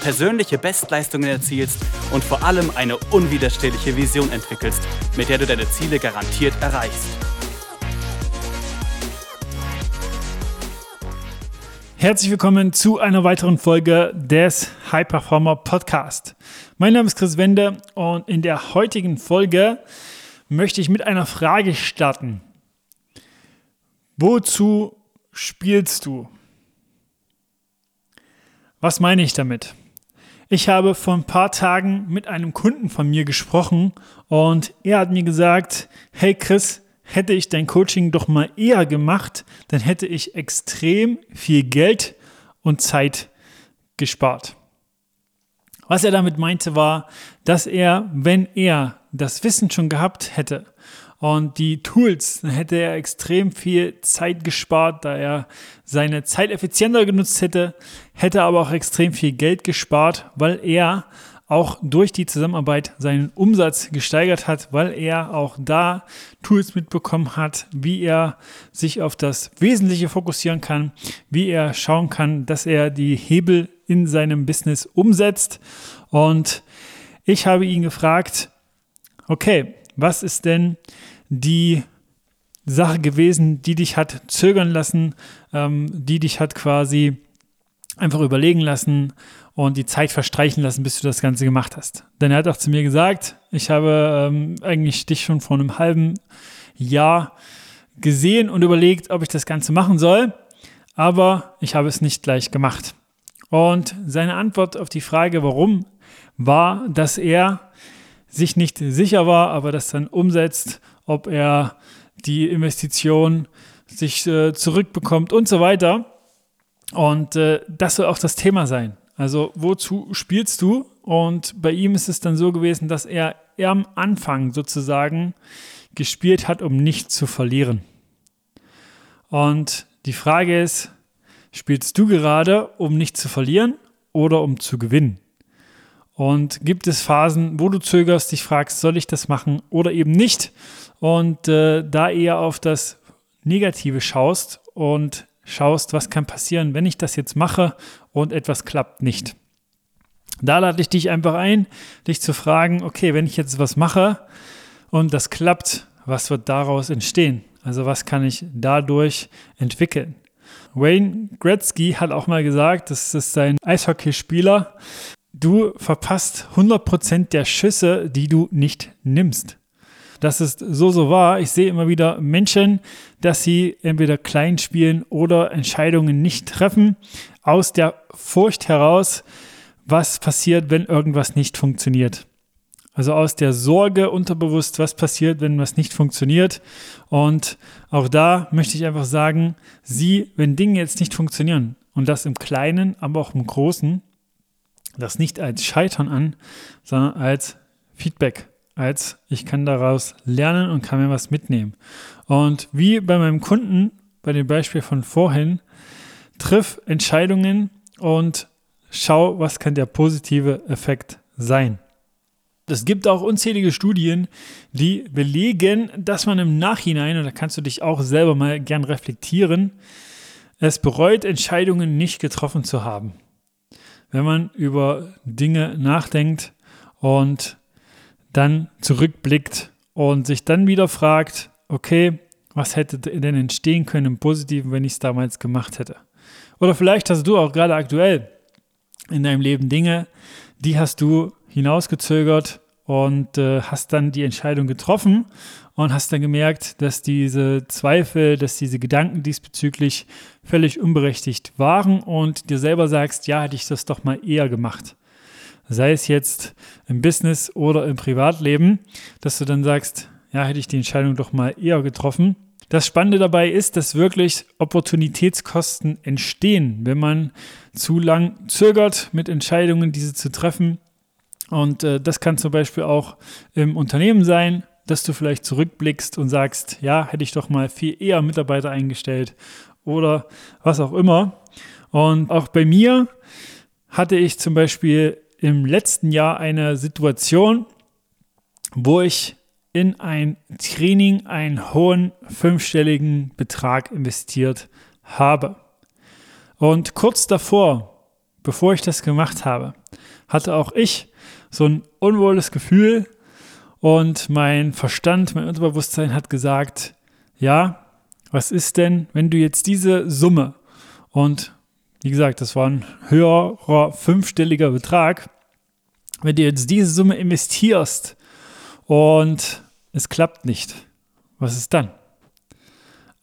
persönliche Bestleistungen erzielst und vor allem eine unwiderstehliche Vision entwickelst, mit der du deine Ziele garantiert erreichst. Herzlich willkommen zu einer weiteren Folge des High Performer Podcast. Mein Name ist Chris Wende und in der heutigen Folge möchte ich mit einer Frage starten. Wozu spielst du? Was meine ich damit? Ich habe vor ein paar Tagen mit einem Kunden von mir gesprochen und er hat mir gesagt, hey Chris, hätte ich dein Coaching doch mal eher gemacht, dann hätte ich extrem viel Geld und Zeit gespart. Was er damit meinte war, dass er, wenn er das Wissen schon gehabt hätte und die Tools, dann hätte er extrem viel Zeit gespart, da er seine Zeit effizienter genutzt hätte, hätte aber auch extrem viel Geld gespart, weil er auch durch die Zusammenarbeit seinen Umsatz gesteigert hat, weil er auch da Tools mitbekommen hat, wie er sich auf das Wesentliche fokussieren kann, wie er schauen kann, dass er die Hebel in seinem Business umsetzt. Und ich habe ihn gefragt, okay, was ist denn die Sache gewesen, die dich hat zögern lassen, ähm, die dich hat quasi einfach überlegen lassen und die Zeit verstreichen lassen, bis du das Ganze gemacht hast. Denn er hat auch zu mir gesagt, ich habe ähm, eigentlich dich schon vor einem halben Jahr gesehen und überlegt, ob ich das Ganze machen soll, aber ich habe es nicht gleich gemacht. Und seine Antwort auf die Frage, warum, war, dass er sich nicht sicher war, aber das dann umsetzt, ob er die Investition sich äh, zurückbekommt und so weiter. Und äh, das soll auch das Thema sein. Also wozu spielst du? Und bei ihm ist es dann so gewesen, dass er, er am Anfang sozusagen gespielt hat, um nicht zu verlieren. Und die Frage ist, spielst du gerade, um nicht zu verlieren oder um zu gewinnen? Und gibt es Phasen, wo du zögerst, dich fragst, soll ich das machen oder eben nicht? Und äh, da eher auf das Negative schaust und schaust, was kann passieren, wenn ich das jetzt mache und etwas klappt nicht. Da lade ich dich einfach ein, dich zu fragen, okay, wenn ich jetzt was mache und das klappt, was wird daraus entstehen? Also was kann ich dadurch entwickeln? Wayne Gretzky hat auch mal gesagt, das ist sein Eishockeyspieler, du verpasst 100% der Schüsse, die du nicht nimmst. Das ist so, so wahr. Ich sehe immer wieder Menschen, dass sie entweder klein spielen oder Entscheidungen nicht treffen, aus der Furcht heraus, was passiert, wenn irgendwas nicht funktioniert. Also aus der Sorge unterbewusst, was passiert, wenn was nicht funktioniert. Und auch da möchte ich einfach sagen, sie, wenn Dinge jetzt nicht funktionieren, und das im Kleinen, aber auch im Großen, das nicht als Scheitern an, sondern als Feedback, als ich kann daraus lernen und kann mir was mitnehmen. Und wie bei meinem Kunden, bei dem Beispiel von vorhin, triff Entscheidungen und schau, was kann der positive Effekt sein. Es gibt auch unzählige Studien, die belegen, dass man im Nachhinein, und da kannst du dich auch selber mal gern reflektieren, es bereut, Entscheidungen nicht getroffen zu haben wenn man über Dinge nachdenkt und dann zurückblickt und sich dann wieder fragt, okay, was hätte denn entstehen können im Positiven, wenn ich es damals gemacht hätte? Oder vielleicht hast du auch gerade aktuell in deinem Leben Dinge, die hast du hinausgezögert und äh, hast dann die Entscheidung getroffen und hast dann gemerkt, dass diese Zweifel, dass diese Gedanken diesbezüglich völlig unberechtigt waren und dir selber sagst, ja, hätte ich das doch mal eher gemacht. Sei es jetzt im Business oder im Privatleben, dass du dann sagst, ja, hätte ich die Entscheidung doch mal eher getroffen. Das Spannende dabei ist, dass wirklich Opportunitätskosten entstehen, wenn man zu lang zögert, mit Entscheidungen diese zu treffen und äh, das kann zum Beispiel auch im Unternehmen sein, dass du vielleicht zurückblickst und sagst, ja, hätte ich doch mal viel eher Mitarbeiter eingestellt oder was auch immer. Und auch bei mir hatte ich zum Beispiel im letzten Jahr eine Situation, wo ich in ein Training einen hohen fünfstelligen Betrag investiert habe. Und kurz davor, bevor ich das gemacht habe, hatte auch ich so ein unwohles Gefühl und mein Verstand, mein Unterbewusstsein hat gesagt, ja, was ist denn, wenn du jetzt diese Summe und wie gesagt, das war ein höherer fünfstelliger Betrag, wenn du jetzt diese Summe investierst und es klappt nicht, was ist dann?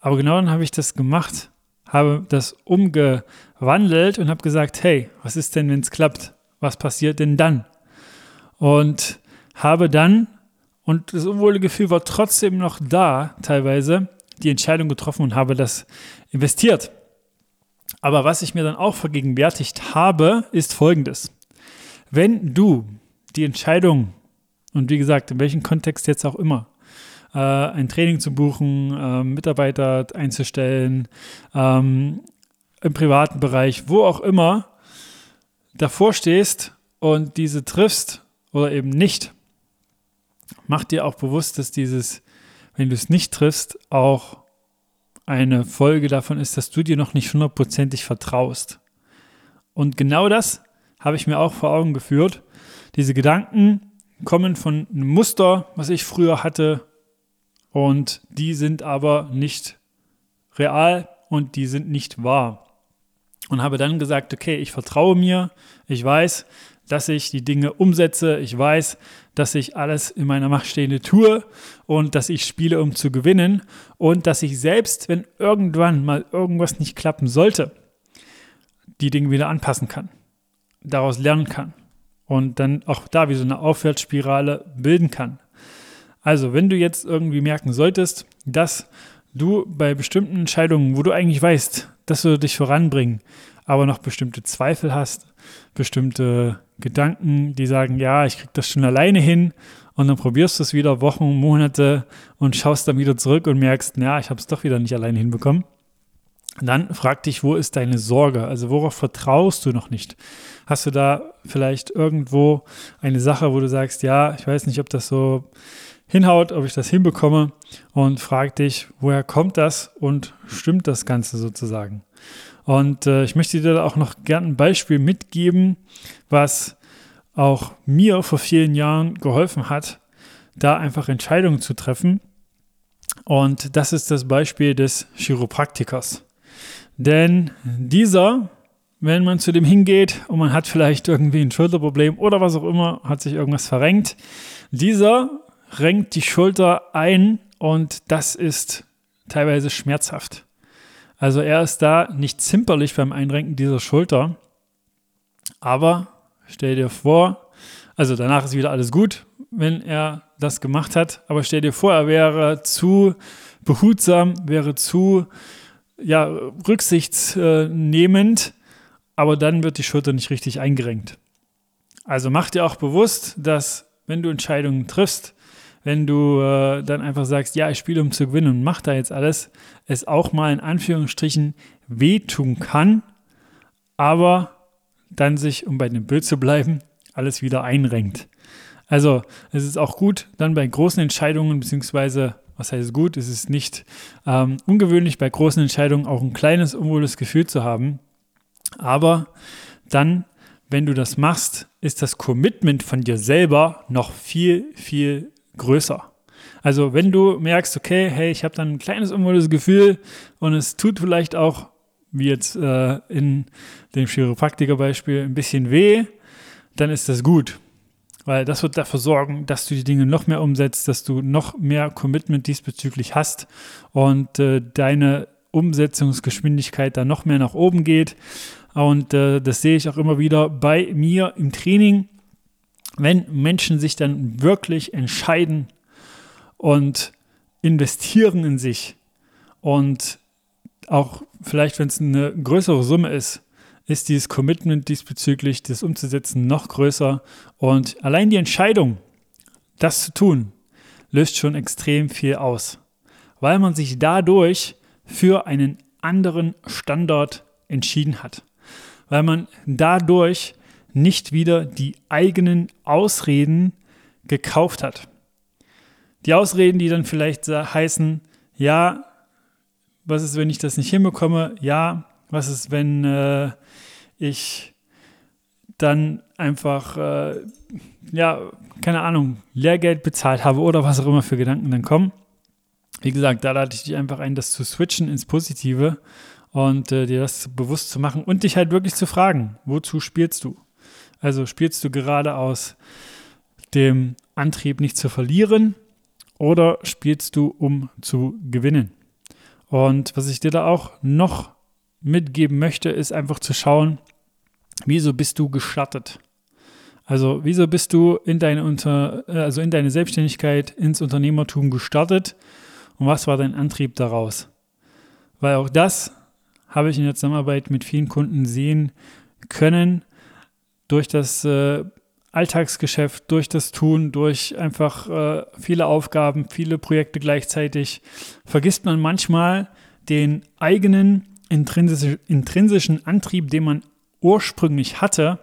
Aber genau dann habe ich das gemacht, habe das umgewandelt und habe gesagt, hey, was ist denn, wenn es klappt? Was passiert denn dann? Und habe dann, und das unwohle Gefühl war trotzdem noch da, teilweise, die Entscheidung getroffen und habe das investiert. Aber was ich mir dann auch vergegenwärtigt habe, ist folgendes. Wenn du die Entscheidung, und wie gesagt, in welchem Kontext jetzt auch immer, äh, ein Training zu buchen, äh, Mitarbeiter einzustellen, ähm, im privaten Bereich, wo auch immer, davor stehst und diese triffst oder eben nicht, mach dir auch bewusst, dass dieses, wenn du es nicht triffst, auch eine Folge davon ist, dass du dir noch nicht hundertprozentig vertraust. Und genau das habe ich mir auch vor Augen geführt. Diese Gedanken kommen von einem Muster, was ich früher hatte, und die sind aber nicht real und die sind nicht wahr. Und habe dann gesagt, okay, ich vertraue mir, ich weiß, dass ich die Dinge umsetze. Ich weiß, dass ich alles in meiner Macht Stehende tue und dass ich spiele, um zu gewinnen und dass ich selbst, wenn irgendwann mal irgendwas nicht klappen sollte, die Dinge wieder anpassen kann, daraus lernen kann und dann auch da wie so eine Aufwärtsspirale bilden kann. Also, wenn du jetzt irgendwie merken solltest, dass du bei bestimmten Entscheidungen, wo du eigentlich weißt, dass du dich voranbringen, aber noch bestimmte Zweifel hast, bestimmte Gedanken, die sagen, ja, ich krieg das schon alleine hin und dann probierst du es wieder Wochen, Monate und schaust dann wieder zurück und merkst, ja, ich habe es doch wieder nicht alleine hinbekommen. Dann frag dich, wo ist deine Sorge? Also worauf vertraust du noch nicht? Hast du da vielleicht irgendwo eine Sache, wo du sagst, ja, ich weiß nicht, ob das so hinhaut, ob ich das hinbekomme und frag dich, woher kommt das und stimmt das Ganze sozusagen? Und äh, ich möchte dir da auch noch gerne ein Beispiel mitgeben, was auch mir vor vielen Jahren geholfen hat, da einfach Entscheidungen zu treffen. Und das ist das Beispiel des Chiropraktikers. Denn dieser, wenn man zu dem hingeht und man hat vielleicht irgendwie ein Schulterproblem oder was auch immer, hat sich irgendwas verrenkt, dieser renkt die Schulter ein und das ist teilweise schmerzhaft. Also er ist da nicht zimperlich beim Einrenken dieser Schulter. Aber stell dir vor, also danach ist wieder alles gut, wenn er das gemacht hat. Aber stell dir vor, er wäre zu behutsam, wäre zu ja, rücksichtsnehmend, aber dann wird die Schulter nicht richtig eingerenkt. Also mach dir auch bewusst, dass wenn du Entscheidungen triffst, wenn du äh, dann einfach sagst, ja, ich spiele um zu gewinnen und mach da jetzt alles, es auch mal in Anführungsstrichen wehtun kann, aber dann sich, um bei dem Bild zu bleiben, alles wieder einrenkt. Also es ist auch gut, dann bei großen Entscheidungen, beziehungsweise, was heißt gut, es ist nicht ähm, ungewöhnlich, bei großen Entscheidungen auch ein kleines, unwohles Gefühl zu haben. Aber dann, wenn du das machst, ist das Commitment von dir selber noch viel, viel größer. Also wenn du merkst, okay, hey, ich habe dann ein kleines unwohles Gefühl und es tut vielleicht auch, wie jetzt äh, in dem Chiropraktiker-Beispiel, ein bisschen weh, dann ist das gut. Weil das wird dafür sorgen, dass du die Dinge noch mehr umsetzt, dass du noch mehr Commitment diesbezüglich hast und äh, deine Umsetzungsgeschwindigkeit dann noch mehr nach oben geht. Und äh, das sehe ich auch immer wieder bei mir im Training wenn Menschen sich dann wirklich entscheiden und investieren in sich und auch vielleicht, wenn es eine größere Summe ist, ist dieses Commitment diesbezüglich, das umzusetzen, noch größer. Und allein die Entscheidung, das zu tun, löst schon extrem viel aus, weil man sich dadurch für einen anderen Standort entschieden hat, weil man dadurch nicht wieder die eigenen Ausreden gekauft hat. Die Ausreden, die dann vielleicht heißen, ja, was ist, wenn ich das nicht hinbekomme? Ja, was ist, wenn äh, ich dann einfach, äh, ja, keine Ahnung, Lehrgeld bezahlt habe oder was auch immer für Gedanken dann kommen. Wie gesagt, da lade ich dich einfach ein, das zu switchen ins Positive und äh, dir das bewusst zu machen und dich halt wirklich zu fragen, wozu spielst du? Also spielst du gerade aus dem Antrieb nicht zu verlieren oder spielst du, um zu gewinnen? Und was ich dir da auch noch mitgeben möchte, ist einfach zu schauen, wieso bist du gestattet? Also, wieso bist du in deine, Unter also in deine Selbstständigkeit, ins Unternehmertum gestartet und was war dein Antrieb daraus? Weil auch das habe ich in der Zusammenarbeit mit vielen Kunden sehen können, durch das äh, Alltagsgeschäft, durch das Tun, durch einfach äh, viele Aufgaben, viele Projekte gleichzeitig, vergisst man manchmal den eigenen intrinsische, intrinsischen Antrieb, den man ursprünglich hatte,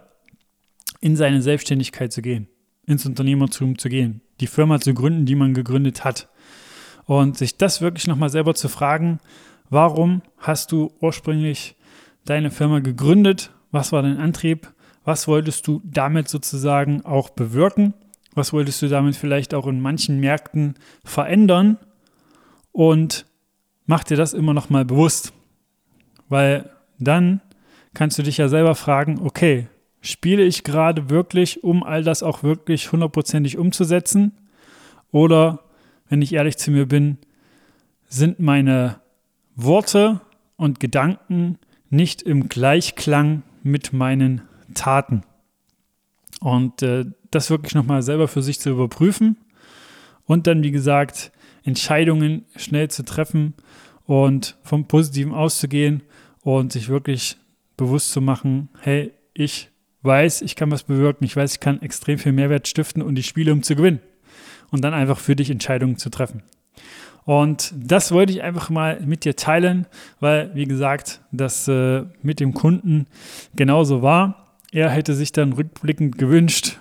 in seine Selbstständigkeit zu gehen, ins Unternehmertum zu gehen, die Firma zu gründen, die man gegründet hat. Und sich das wirklich nochmal selber zu fragen, warum hast du ursprünglich deine Firma gegründet? Was war dein Antrieb? Was wolltest du damit sozusagen auch bewirken? Was wolltest du damit vielleicht auch in manchen Märkten verändern? Und mach dir das immer noch mal bewusst, weil dann kannst du dich ja selber fragen, okay, spiele ich gerade wirklich, um all das auch wirklich hundertprozentig umzusetzen? Oder, wenn ich ehrlich zu mir bin, sind meine Worte und Gedanken nicht im Gleichklang mit meinen Taten. Und äh, das wirklich nochmal selber für sich zu überprüfen und dann, wie gesagt, Entscheidungen schnell zu treffen und vom Positiven auszugehen und sich wirklich bewusst zu machen, hey, ich weiß, ich kann was bewirken, ich weiß, ich kann extrem viel Mehrwert stiften und ich spiele, um zu gewinnen. Und dann einfach für dich Entscheidungen zu treffen. Und das wollte ich einfach mal mit dir teilen, weil, wie gesagt, das äh, mit dem Kunden genauso war. Er hätte sich dann rückblickend gewünscht,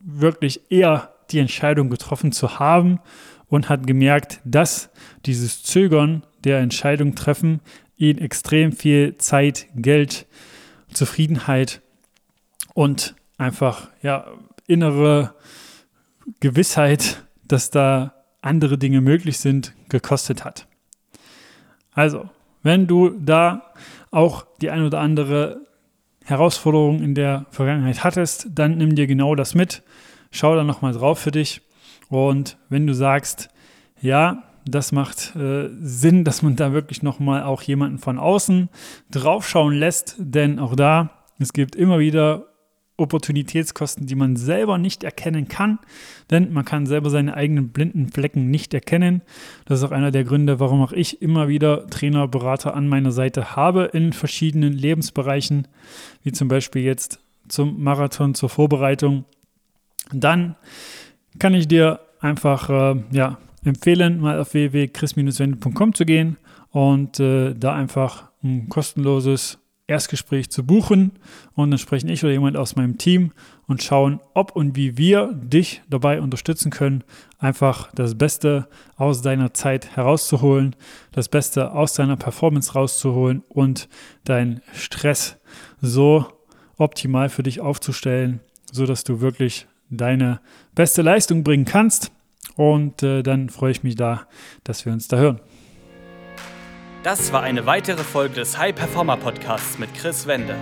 wirklich eher die Entscheidung getroffen zu haben und hat gemerkt, dass dieses Zögern der Entscheidung treffen ihn extrem viel Zeit, Geld, Zufriedenheit und einfach ja innere Gewissheit, dass da andere Dinge möglich sind, gekostet hat. Also, wenn du da auch die ein oder andere Herausforderungen in der Vergangenheit hattest, dann nimm dir genau das mit. Schau da nochmal drauf für dich. Und wenn du sagst, ja, das macht äh, Sinn, dass man da wirklich nochmal auch jemanden von außen draufschauen lässt, denn auch da, es gibt immer wieder Opportunitätskosten, die man selber nicht erkennen kann, denn man kann selber seine eigenen blinden Flecken nicht erkennen. Das ist auch einer der Gründe, warum auch ich immer wieder Trainer, Berater an meiner Seite habe in verschiedenen Lebensbereichen, wie zum Beispiel jetzt zum Marathon, zur Vorbereitung. Dann kann ich dir einfach äh, ja, empfehlen, mal auf www.chris-wende.com zu gehen und äh, da einfach ein kostenloses Erstgespräch zu buchen und dann sprechen ich oder jemand aus meinem Team und schauen, ob und wie wir dich dabei unterstützen können, einfach das Beste aus deiner Zeit herauszuholen, das Beste aus deiner Performance rauszuholen und deinen Stress so optimal für dich aufzustellen, sodass du wirklich deine beste Leistung bringen kannst. Und äh, dann freue ich mich da, dass wir uns da hören. Das war eine weitere Folge des High Performer Podcasts mit Chris Wende.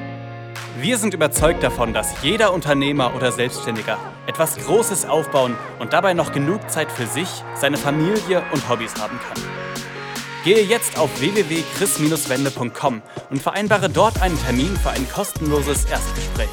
Wir sind überzeugt davon, dass jeder Unternehmer oder Selbstständiger etwas Großes aufbauen und dabei noch genug Zeit für sich, seine Familie und Hobbys haben kann. Gehe jetzt auf www.chris-wende.com und vereinbare dort einen Termin für ein kostenloses Erstgespräch.